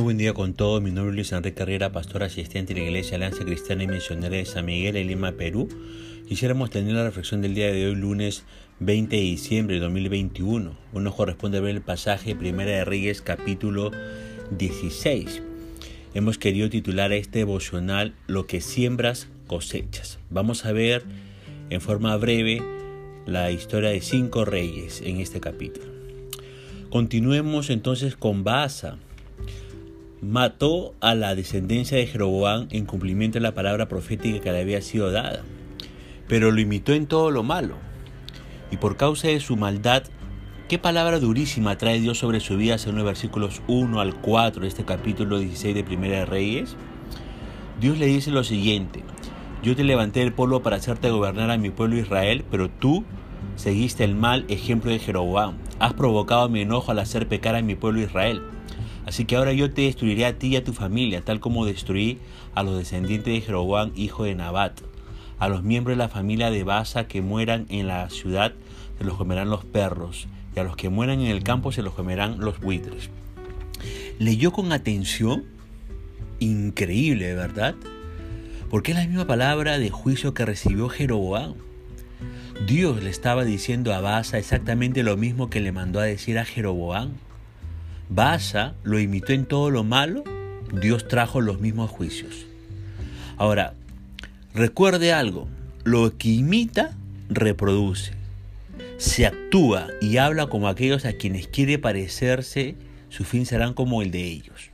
Muy buen día con todos. Mi nombre es Luis Enrique Carrera, pastor asistente de la Iglesia Alianza Cristiana y Misionera de San Miguel en Lima, Perú. Quisiéramos tener la reflexión del día de hoy, lunes 20 de diciembre de 2021. Uno nos corresponde ver el pasaje Primera de Reyes, capítulo 16. Hemos querido titular a este devocional Lo que siembras cosechas. Vamos a ver en forma breve la historia de cinco reyes en este capítulo. Continuemos entonces con Baasa mató a la descendencia de Jeroboam en cumplimiento de la palabra profética que le había sido dada, pero lo imitó en todo lo malo. Y por causa de su maldad, ¿qué palabra durísima trae Dios sobre su vida según los versículos 1 al 4 de este capítulo 16 de Primera de Reyes? Dios le dice lo siguiente, yo te levanté del polvo para hacerte gobernar a mi pueblo Israel, pero tú seguiste el mal ejemplo de Jeroboam. Has provocado mi enojo al hacer pecar a mi pueblo Israel. Así que ahora yo te destruiré a ti y a tu familia, tal como destruí a los descendientes de Jeroboam, hijo de Nabat. A los miembros de la familia de Basa que mueran en la ciudad se los comerán los perros, y a los que mueran en el campo se los comerán los buitres. Leyó con atención, increíble, ¿verdad? Porque es la misma palabra de juicio que recibió Jeroboam. Dios le estaba diciendo a Basa exactamente lo mismo que le mandó a decir a Jeroboam. Basa lo imitó en todo lo malo, Dios trajo los mismos juicios. Ahora, recuerde algo, lo que imita, reproduce. Se actúa y habla como aquellos a quienes quiere parecerse, su fin serán como el de ellos.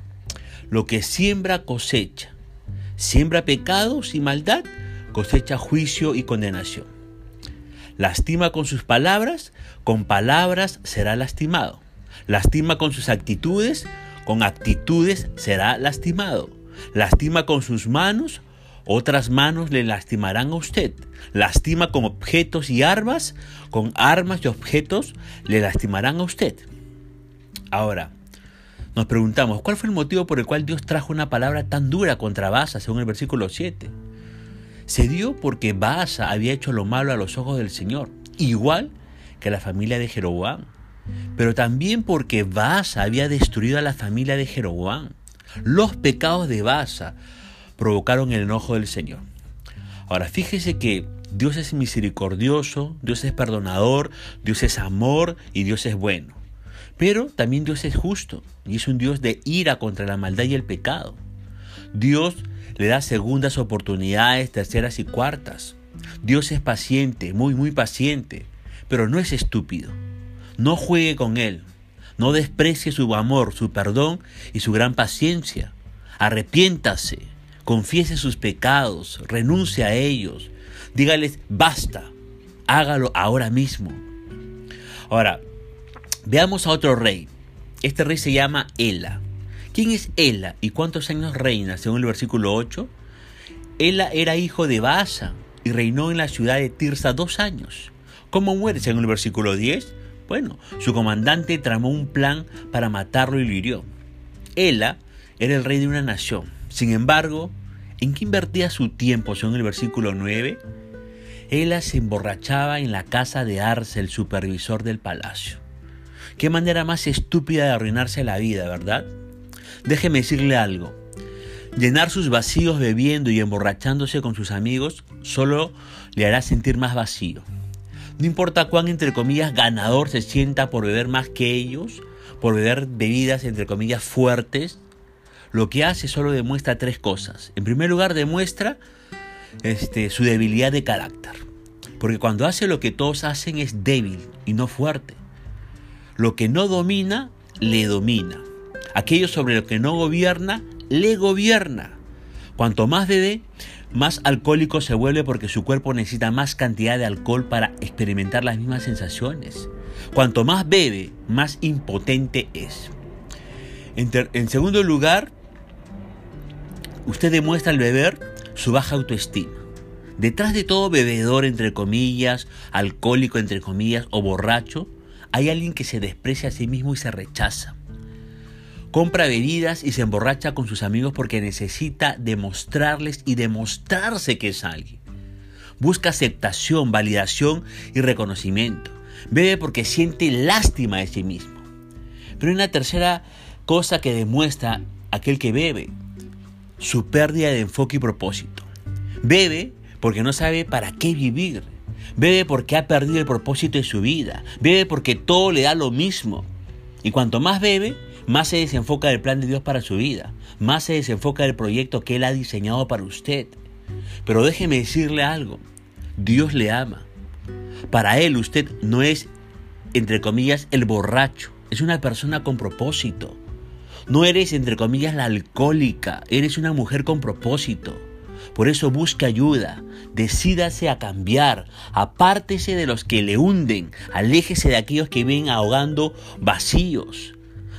Lo que siembra cosecha. Siembra pecados y maldad, cosecha juicio y condenación. Lastima con sus palabras, con palabras será lastimado. Lastima con sus actitudes, con actitudes será lastimado. Lastima con sus manos, otras manos le lastimarán a usted. Lastima con objetos y armas, con armas y objetos le lastimarán a usted. Ahora, nos preguntamos, ¿cuál fue el motivo por el cual Dios trajo una palabra tan dura contra Basa, según el versículo 7? Se dio porque Baasa había hecho lo malo a los ojos del Señor, igual que la familia de Jeroboam pero también porque Baasa había destruido a la familia de Jeroboam. Los pecados de Baasa provocaron el enojo del Señor. Ahora, fíjese que Dios es misericordioso, Dios es perdonador, Dios es amor y Dios es bueno. Pero también Dios es justo y es un Dios de ira contra la maldad y el pecado. Dios le da segundas oportunidades, terceras y cuartas. Dios es paciente, muy, muy paciente, pero no es estúpido. No juegue con Él. No desprecie su amor, su perdón y su gran paciencia. Arrepiéntase, confiese sus pecados, renuncie a ellos. Dígales, basta, hágalo ahora mismo. Ahora, veamos a otro rey. Este rey se llama Ela. ¿Quién es Ela y cuántos años reina según el versículo 8? Ela era hijo de Baasa y reinó en la ciudad de Tirsa dos años. ¿Cómo muere según el versículo 10? Bueno, su comandante tramó un plan para matarlo y lo hirió. Ela era el rey de una nación. Sin embargo, ¿en qué invertía su tiempo según el versículo 9? Ela se emborrachaba en la casa de Arce, el supervisor del palacio. Qué manera más estúpida de arruinarse la vida, ¿verdad? Déjeme decirle algo. Llenar sus vacíos bebiendo y emborrachándose con sus amigos solo le hará sentir más vacío. No importa cuán, entre comillas, ganador se sienta por beber más que ellos, por beber bebidas, entre comillas, fuertes, lo que hace solo demuestra tres cosas. En primer lugar, demuestra este, su debilidad de carácter. Porque cuando hace lo que todos hacen es débil y no fuerte. Lo que no domina, le domina. Aquello sobre lo que no gobierna, le gobierna. Cuanto más bebe, más alcohólico se vuelve porque su cuerpo necesita más cantidad de alcohol para experimentar las mismas sensaciones. Cuanto más bebe, más impotente es. En, segundo lugar, usted demuestra al beber su baja autoestima. Detrás de todo bebedor, entre comillas, alcohólico, entre comillas, o borracho, hay alguien que se desprecia a sí mismo y se rechaza. Compra bebidas y se emborracha con sus amigos porque necesita demostrarles y demostrarse que es alguien. Busca aceptación, validación y reconocimiento. Bebe porque siente lástima de sí mismo. Pero hay una tercera cosa que demuestra aquel que bebe? Su pérdida de enfoque y propósito. Bebe porque no sabe para qué vivir. Bebe porque ha perdido el propósito de su vida. Bebe porque todo le da lo mismo. Y cuanto más bebe, más se desenfoca del plan de Dios para su vida. Más se desenfoca del proyecto que Él ha diseñado para usted. Pero déjeme decirle algo. Dios le ama. Para Él usted no es, entre comillas, el borracho. Es una persona con propósito. No eres, entre comillas, la alcohólica. Eres una mujer con propósito. Por eso busque ayuda, decídase a cambiar, apártese de los que le hunden, aléjese de aquellos que vienen ahogando vacíos,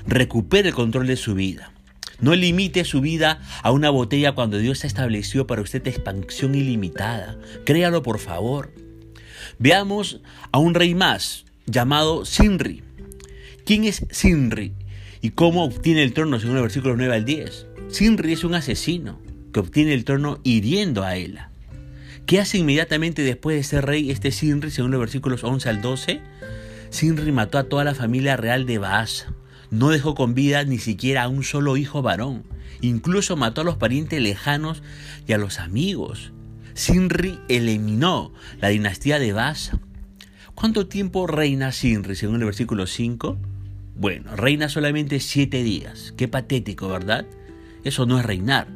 recupere el control de su vida. No limite su vida a una botella cuando Dios ha establecido para usted expansión ilimitada. Créalo por favor. Veamos a un rey más llamado Sinri. ¿Quién es Sinri? ¿Y cómo obtiene el trono según el versículo 9 al 10? Sinri es un asesino que obtiene el trono hiriendo a Ela. ¿Qué hace inmediatamente después de ser rey este Sinri según los versículos 11 al 12? Sinri mató a toda la familia real de Baasa no dejó con vida ni siquiera a un solo hijo varón. Incluso mató a los parientes lejanos y a los amigos. Sinri eliminó la dinastía de Basa. ¿Cuánto tiempo reina Sinri según el versículo 5? Bueno, reina solamente siete días. Qué patético, ¿verdad? Eso no es reinar.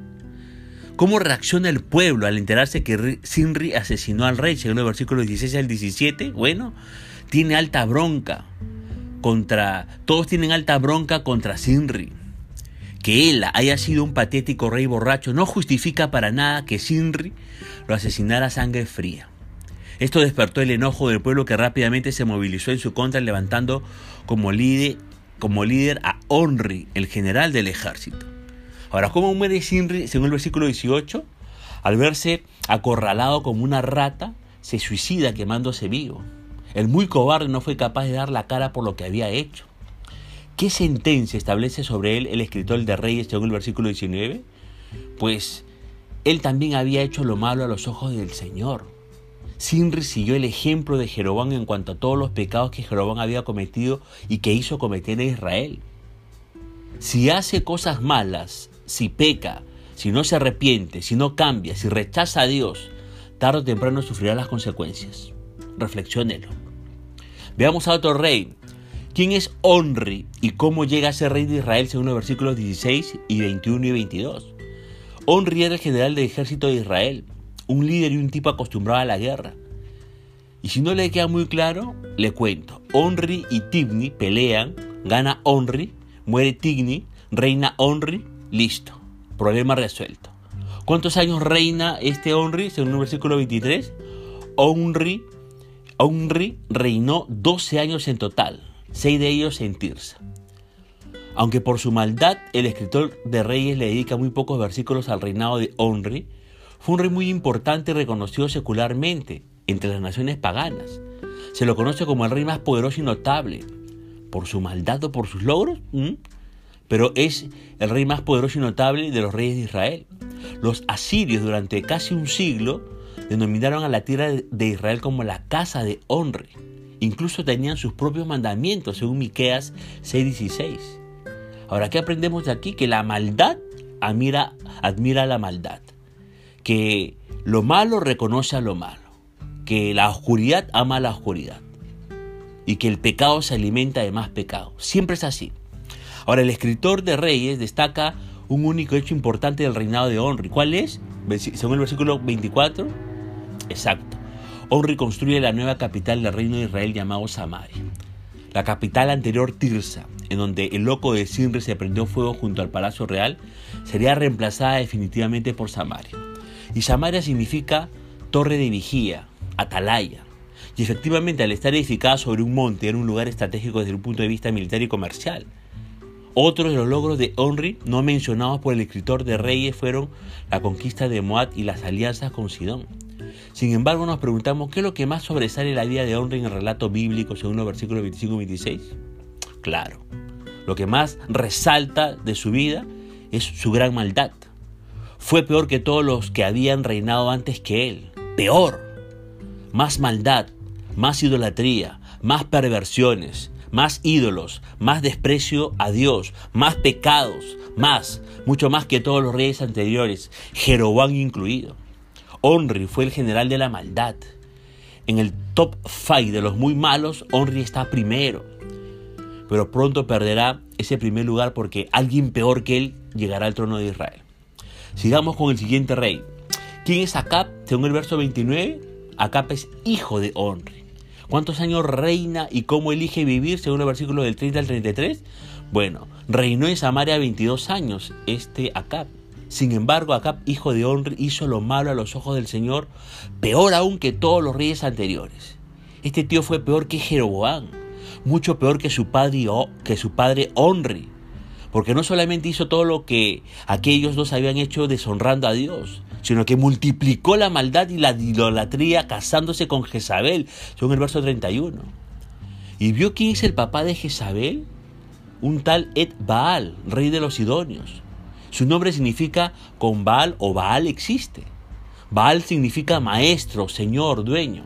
¿Cómo reacciona el pueblo al enterarse que Sinri asesinó al rey según el versículo 16 al 17? Bueno, tiene alta bronca contra, todos tienen alta bronca contra Sinri. Que él haya sido un patético rey borracho no justifica para nada que Sinri lo asesinara a sangre fría. Esto despertó el enojo del pueblo que rápidamente se movilizó en su contra levantando como líder, como líder a Onri, el general del ejército. Ahora, ¿cómo muere Sinri según el versículo 18? Al verse acorralado como una rata, se suicida quemándose vivo. El muy cobarde no fue capaz de dar la cara por lo que había hecho. ¿Qué sentencia establece sobre él el escritor de Reyes según el versículo 19? Pues él también había hecho lo malo a los ojos del Señor. Sinri siguió el ejemplo de Jeroboam en cuanto a todos los pecados que Jeroboam había cometido y que hizo cometer a Israel. Si hace cosas malas, si peca, si no se arrepiente, si no cambia, si rechaza a Dios, tarde o temprano sufrirá las consecuencias. Reflexionelo. Veamos a otro rey. ¿Quién es Onri y cómo llega a ser rey de Israel según los versículos 16 y 21 y 22? Onri era el general del ejército de Israel, un líder y un tipo acostumbrado a la guerra. Y si no le queda muy claro, le cuento. Onri y Tigni pelean, gana Onri, muere Tigni, reina Onri, listo. Problema resuelto. ¿Cuántos años reina este Onri según el versículo 23? Onri Onri reinó 12 años en total, 6 de ellos en Tirsa. Aunque por su maldad el escritor de Reyes le dedica muy pocos versículos al reinado de Onri, fue un rey muy importante y reconocido secularmente entre las naciones paganas. Se lo conoce como el rey más poderoso y notable. ¿Por su maldad o por sus logros? Pero es el rey más poderoso y notable de los reyes de Israel. Los asirios durante casi un siglo denominaron a la tierra de Israel como la casa de Onre. Incluso tenían sus propios mandamientos, según Miqueas 6:16. Ahora, ¿qué aprendemos de aquí? Que la maldad admira, admira la maldad. Que lo malo reconoce a lo malo. Que la oscuridad ama a la oscuridad. Y que el pecado se alimenta de más pecado. Siempre es así. Ahora, el escritor de Reyes destaca un único hecho importante del reinado de Onri. ¿Cuál es? Según el versículo 24, Exacto. Onri construye la nueva capital del reino de Israel llamado Samaria. La capital anterior, Tirsa, en donde el loco de Sinri se prendió fuego junto al palacio real, sería reemplazada definitivamente por Samaria. Y Samaria significa torre de vigía, atalaya. Y efectivamente, al estar edificada sobre un monte, era un lugar estratégico desde un punto de vista militar y comercial. Otros de los logros de Onri, no mencionados por el escritor de Reyes, fueron la conquista de Moab y las alianzas con Sidón. Sin embargo, nos preguntamos qué es lo que más sobresale la vida de Onri en el relato bíblico según los versículos 25 y 26. Claro, lo que más resalta de su vida es su gran maldad. Fue peor que todos los que habían reinado antes que él. Peor. Más maldad, más idolatría, más perversiones, más ídolos, más desprecio a Dios, más pecados, más, mucho más que todos los reyes anteriores, Jeroboam incluido. Onri fue el general de la maldad. En el top 5 de los muy malos, Onri está primero. Pero pronto perderá ese primer lugar porque alguien peor que él llegará al trono de Israel. Sigamos con el siguiente rey. ¿Quién es Acab? Según el verso 29, Acab es hijo de Onri. ¿Cuántos años reina y cómo elige vivir según el versículo del 30 al 33? Bueno, reinó en Samaria 22 años este Acab. Sin embargo, Acab, hijo de Onri, hizo lo malo a los ojos del Señor, peor aún que todos los reyes anteriores. Este tío fue peor que Jeroboam, mucho peor que su padre, que su padre Onri, porque no solamente hizo todo lo que aquellos dos habían hecho deshonrando a Dios, sino que multiplicó la maldad y la idolatría casándose con Jezabel, según el verso 31. ¿Y vio quién es el papá de Jezabel? Un tal Ed Baal, rey de los Sidonios. Su nombre significa con Baal o Baal existe. Baal significa maestro, señor, dueño.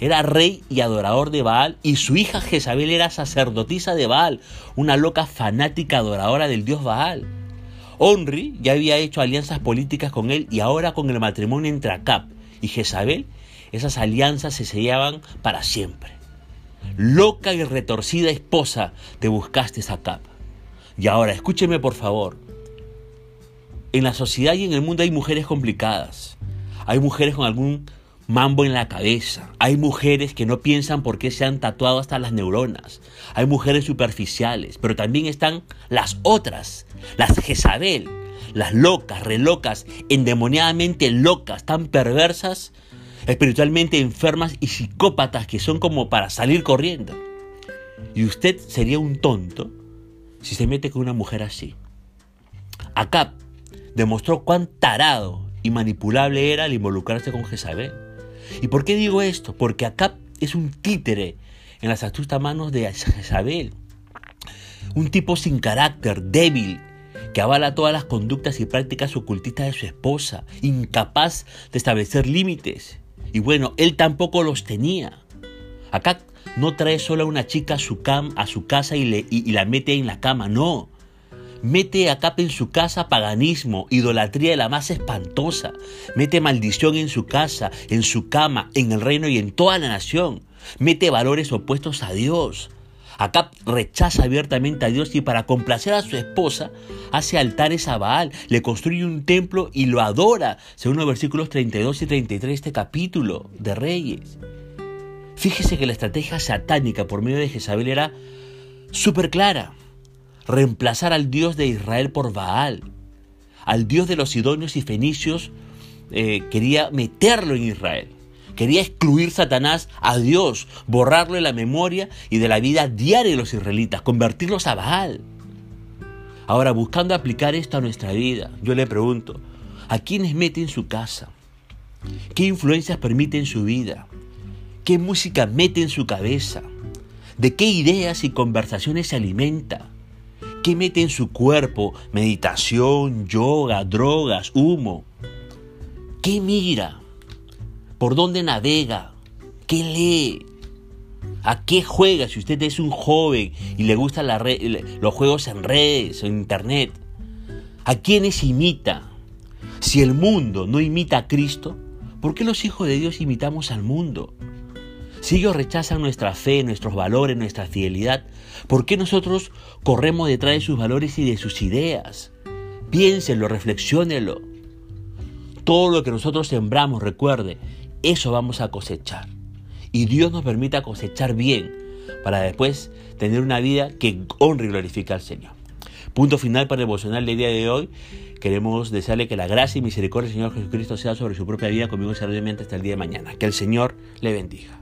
Era rey y adorador de Baal y su hija Jezabel era sacerdotisa de Baal, una loca fanática adoradora del dios Baal. Onri ya había hecho alianzas políticas con él y ahora con el matrimonio entre Acab y Jezabel, esas alianzas se sellaban para siempre. Loca y retorcida esposa te buscaste Acab. Y ahora escúcheme por favor. En la sociedad y en el mundo hay mujeres complicadas. Hay mujeres con algún mambo en la cabeza. Hay mujeres que no piensan por qué se han tatuado hasta las neuronas. Hay mujeres superficiales, pero también están las otras, las Jezabel, las locas, relocas, endemoniadamente locas, tan perversas, espiritualmente enfermas y psicópatas que son como para salir corriendo. Y usted sería un tonto si se mete con una mujer así. Acá demostró cuán tarado y manipulable era al involucrarse con Jezabel. ¿Y por qué digo esto? Porque Acab es un títere en las astutas manos de Jezabel. Un tipo sin carácter, débil, que avala todas las conductas y prácticas ocultistas de su esposa, incapaz de establecer límites. Y bueno, él tampoco los tenía. Acá no trae solo a una chica a su, cam, a su casa y, y la mete en la cama, no Mete a Cap en su casa paganismo, idolatría de la más espantosa. Mete maldición en su casa, en su cama, en el reino y en toda la nación. Mete valores opuestos a Dios. Acap rechaza abiertamente a Dios y para complacer a su esposa hace altares a Baal, le construye un templo y lo adora, según los versículos 32 y 33 de este capítulo de Reyes. Fíjese que la estrategia satánica por medio de Jezabel era súper clara reemplazar al Dios de Israel por Baal. Al Dios de los sidonios y fenicios eh, quería meterlo en Israel. Quería excluir Satanás a Dios, borrarlo de la memoria y de la vida diaria de los israelitas, convertirlos a Baal. Ahora, buscando aplicar esto a nuestra vida, yo le pregunto, ¿a quiénes mete en su casa? ¿Qué influencias permite en su vida? ¿Qué música mete en su cabeza? ¿De qué ideas y conversaciones se alimenta? ¿Qué mete en su cuerpo? Meditación, yoga, drogas, humo. ¿Qué mira? ¿Por dónde navega? ¿Qué lee? ¿A qué juega si usted es un joven y le gustan los juegos en redes o en internet? ¿A quiénes imita? Si el mundo no imita a Cristo, ¿por qué los hijos de Dios imitamos al mundo? Si ellos rechazan nuestra fe, nuestros valores, nuestra fidelidad, ¿por qué nosotros corremos detrás de sus valores y de sus ideas? Piénsenlo, reflexiónenlo. Todo lo que nosotros sembramos, recuerde, eso vamos a cosechar. Y Dios nos permita cosechar bien para después tener una vida que honre y glorifique al Señor. Punto final para el del día de hoy. Queremos desearle que la gracia y misericordia del Señor Jesucristo sea sobre su propia vida conmigo seriamente hasta el día de mañana. Que el Señor le bendiga.